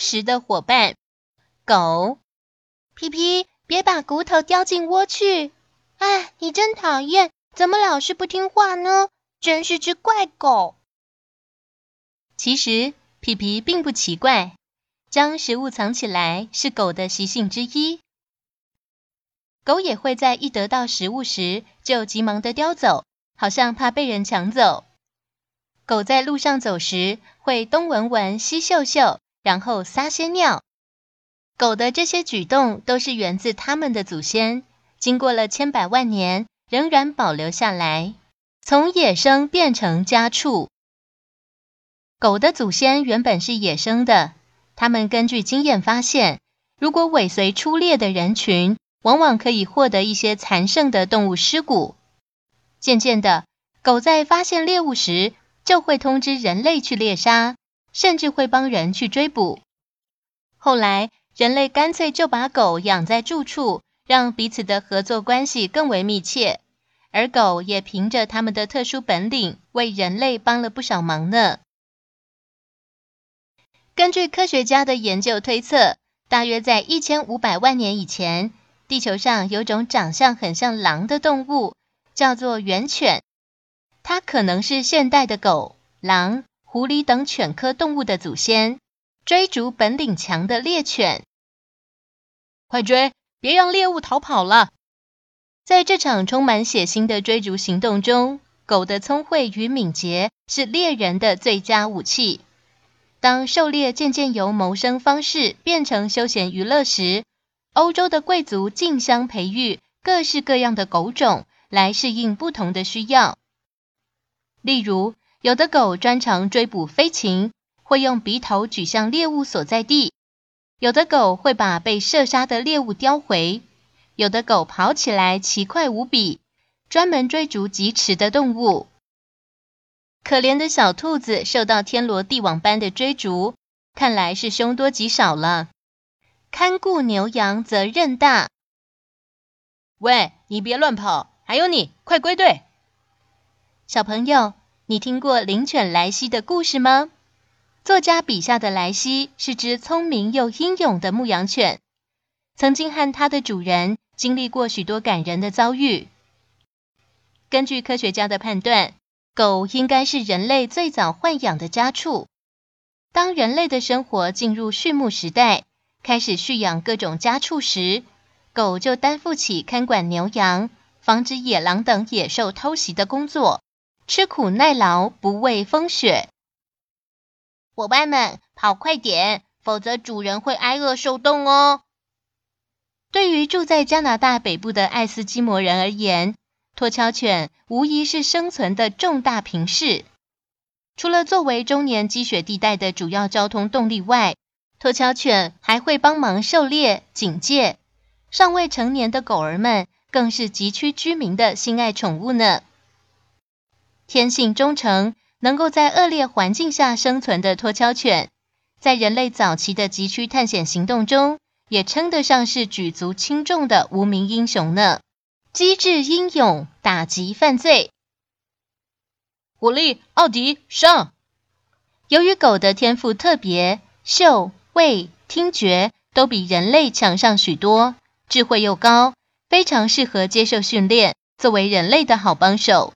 食的伙伴，狗皮皮，别把骨头叼进窝去！哎，你真讨厌，怎么老是不听话呢？真是只怪狗。其实皮皮并不奇怪，将食物藏起来是狗的习性之一。狗也会在一得到食物时就急忙的叼走，好像怕被人抢走。狗在路上走时会东闻闻，西嗅嗅。然后撒些尿，狗的这些举动都是源自它们的祖先，经过了千百万年，仍然保留下来，从野生变成家畜。狗的祖先原本是野生的，他们根据经验发现，如果尾随出猎的人群，往往可以获得一些残剩的动物尸骨。渐渐的，狗在发现猎物时，就会通知人类去猎杀。甚至会帮人去追捕。后来，人类干脆就把狗养在住处，让彼此的合作关系更为密切。而狗也凭着它们的特殊本领，为人类帮了不少忙呢。根据科学家的研究推测，大约在一千五百万年以前，地球上有种长相很像狼的动物，叫做猿犬。它可能是现代的狗、狼。狐狸等犬科动物的祖先，追逐本领强的猎犬，快追！别让猎物逃跑了。在这场充满血腥的追逐行动中，狗的聪慧与敏捷是猎人的最佳武器。当狩猎渐渐由谋生方式变成休闲娱乐时，欧洲的贵族竞相培育各式各样的狗种来适应不同的需要，例如。有的狗专长追捕飞禽，会用鼻头举向猎物所在地；有的狗会把被射杀的猎物叼回；有的狗跑起来奇快无比，专门追逐疾驰的动物。可怜的小兔子受到天罗地网般的追逐，看来是凶多吉少了。看顾牛羊责任大。喂，你别乱跑！还有你，快归队！小朋友。你听过灵犬莱西的故事吗？作家笔下的莱西是只聪明又英勇的牧羊犬，曾经和它的主人经历过许多感人的遭遇。根据科学家的判断，狗应该是人类最早豢养的家畜。当人类的生活进入畜牧时代，开始蓄养各种家畜时，狗就担负起看管牛羊、防止野狼等野兽偷袭的工作。吃苦耐劳，不畏风雪。伙伴们，跑快点，否则主人会挨饿受冻哦。对于住在加拿大北部的爱斯基摩人而言，托橇犬无疑是生存的重大平事。除了作为中年积雪地带的主要交通动力外，托橇犬还会帮忙狩猎、警戒。尚未成年的狗儿们更是极区居民的心爱宠物呢。天性忠诚，能够在恶劣环境下生存的托壳犬，在人类早期的急区探险行动中，也称得上是举足轻重的无名英雄呢。机智英勇，打击犯罪。古力奥迪上。由于狗的天赋特别，嗅、味、听觉都比人类强上许多，智慧又高，非常适合接受训练，作为人类的好帮手。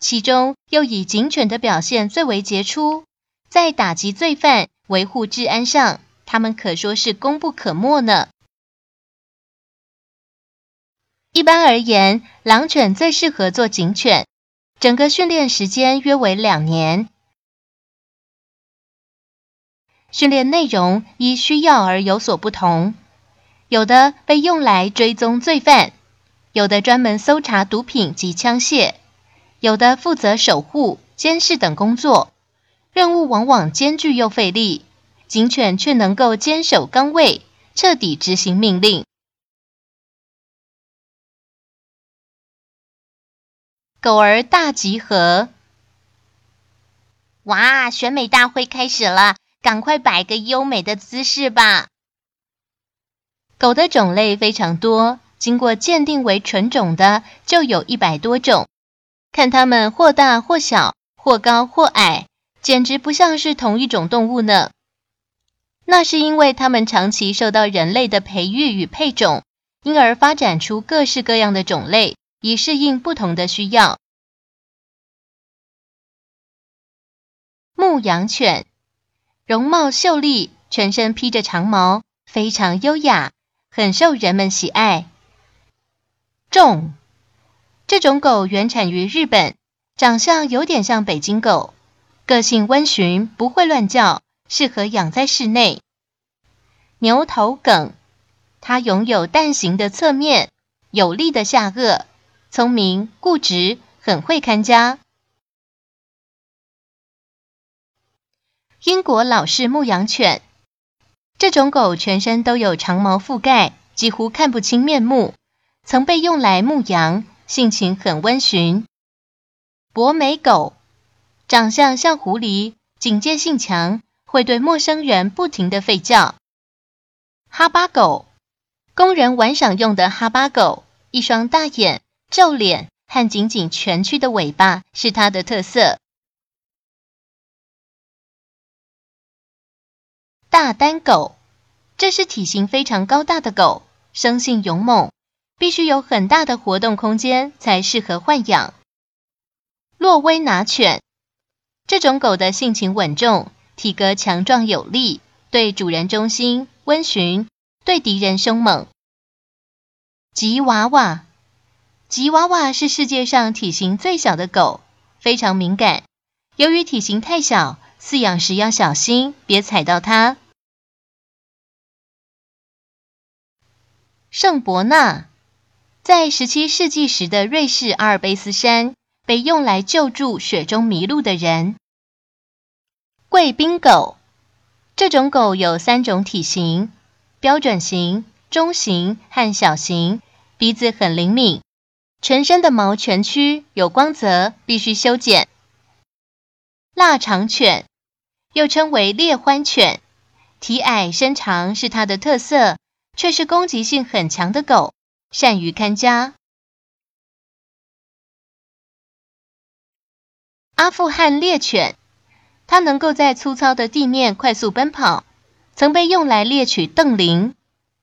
其中又以警犬的表现最为杰出，在打击罪犯、维护治安上，他们可说是功不可没呢。一般而言，狼犬最适合做警犬，整个训练时间约为两年。训练内容依需要而有所不同，有的被用来追踪罪犯，有的专门搜查毒品及枪械。有的负责守护、监视等工作，任务往往艰巨又费力，警犬却能够坚守岗位，彻底执行命令。狗儿大集合！哇，选美大会开始了，赶快摆个优美的姿势吧！狗的种类非常多，经过鉴定为纯种的就有一百多种。看它们或大或小，或高或矮，简直不像是同一种动物呢。那是因为它们长期受到人类的培育与配种，因而发展出各式各样的种类。以适应不同的需要。牧羊犬容貌秀丽，全身披着长毛，非常优雅，很受人们喜爱。重这种狗原产于日本，长相有点像北京狗，个性温驯，不会乱叫，适合养在室内。牛头梗，它拥有蛋形的侧面，有力的下颚。聪明、固执，很会看家。英国老式牧羊犬，这种狗全身都有长毛覆盖，几乎看不清面目，曾被用来牧羊，性情很温驯。博美狗，长相像狐狸，警戒性强，会对陌生人不停的吠叫。哈巴狗，工人玩赏用的哈巴狗，一双大眼。皱脸和紧紧蜷曲的尾巴是它的特色。大丹狗，这是体型非常高大的狗，生性勇猛，必须有很大的活动空间才适合豢养。洛威拿犬，这种狗的性情稳重，体格强壮有力，对主人忠心温驯，对敌人凶猛。吉娃娃。吉娃娃是世界上体型最小的狗，非常敏感。由于体型太小，饲养时要小心，别踩到它。圣伯纳在十七世纪时的瑞士阿尔卑斯山被用来救助雪中迷路的人。贵宾狗这种狗有三种体型：标准型、中型和小型，鼻子很灵敏。全身的毛全曲，有光泽，必须修剪。腊肠犬又称为猎欢犬，体矮身长是它的特色，却是攻击性很强的狗，善于看家。阿富汗猎犬，它能够在粗糙的地面快速奔跑，曾被用来猎取瞪羚。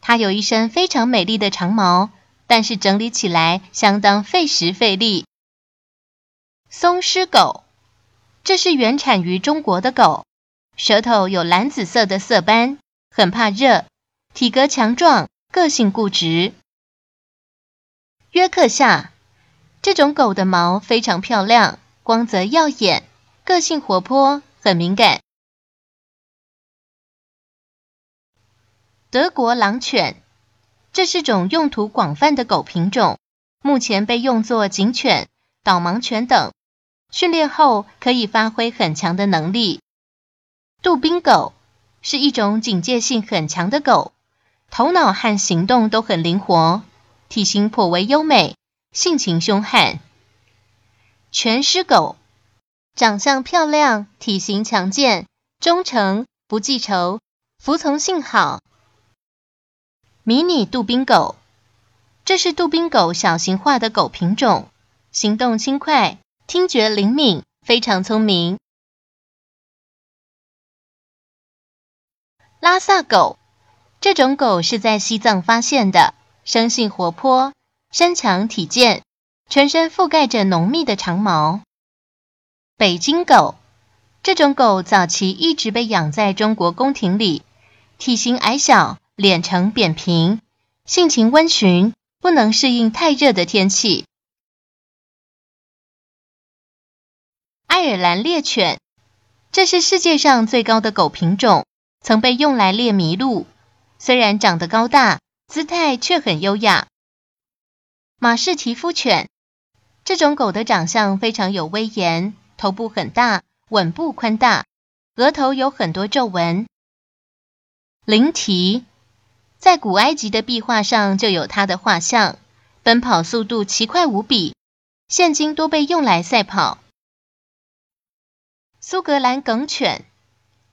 它有一身非常美丽的长毛。但是整理起来相当费时费力。松狮狗，这是原产于中国的狗，舌头有蓝紫色的色斑，很怕热，体格强壮，个性固执。约克夏，这种狗的毛非常漂亮，光泽耀眼，个性活泼，很敏感。德国狼犬。这是种用途广泛的狗品种，目前被用作警犬、导盲犬等，训练后可以发挥很强的能力。杜宾狗是一种警戒性很强的狗，头脑和行动都很灵活，体型颇为优美，性情凶悍。全狮狗长相漂亮，体型强健，忠诚，不记仇，服从性好。迷你杜宾狗，这是杜宾狗小型化的狗品种，行动轻快，听觉灵敏，非常聪明。拉萨狗，这种狗是在西藏发现的，生性活泼，身强体健，全身覆盖着浓密的长毛。北京狗，这种狗早期一直被养在中国宫廷里，体型矮小。脸呈扁平，性情温驯，不能适应太热的天气。爱尔兰猎犬，这是世界上最高的狗品种，曾被用来猎麋鹿。虽然长得高大，姿态却很优雅。马士提夫犬，这种狗的长相非常有威严，头部很大，吻部宽大，额头有很多皱纹。灵缇在古埃及的壁画上就有它的画像，奔跑速度奇快无比，现今多被用来赛跑。苏格兰梗犬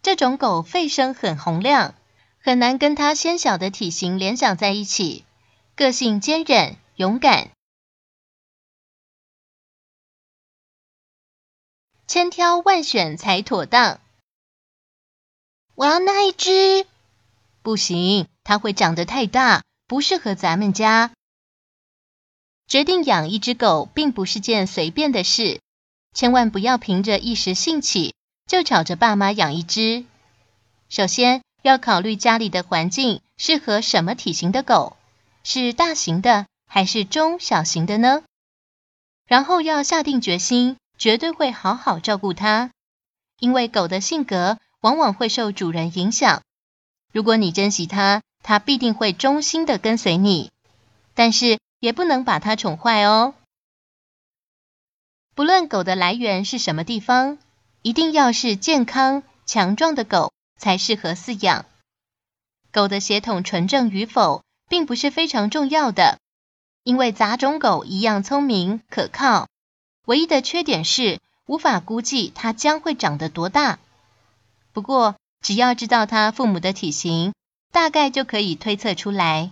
这种狗吠声很洪亮，很难跟它纤小的体型联想在一起，个性坚韧勇敢。千挑万选才妥当。我要那一只。不行，它会长得太大，不适合咱们家。决定养一只狗，并不是件随便的事，千万不要凭着一时兴起就吵着爸妈养一只。首先要考虑家里的环境适合什么体型的狗，是大型的还是中小型的呢？然后要下定决心。绝对会好好照顾它，因为狗的性格往往会受主人影响。如果你珍惜它，它必定会忠心的跟随你。但是也不能把它宠坏哦。不论狗的来源是什么地方，一定要是健康强壮的狗才适合饲养。狗的血统纯正与否，并不是非常重要的，因为杂种狗一样聪明可靠。唯一的缺点是无法估计它将会长得多大。不过，只要知道它父母的体型，大概就可以推测出来。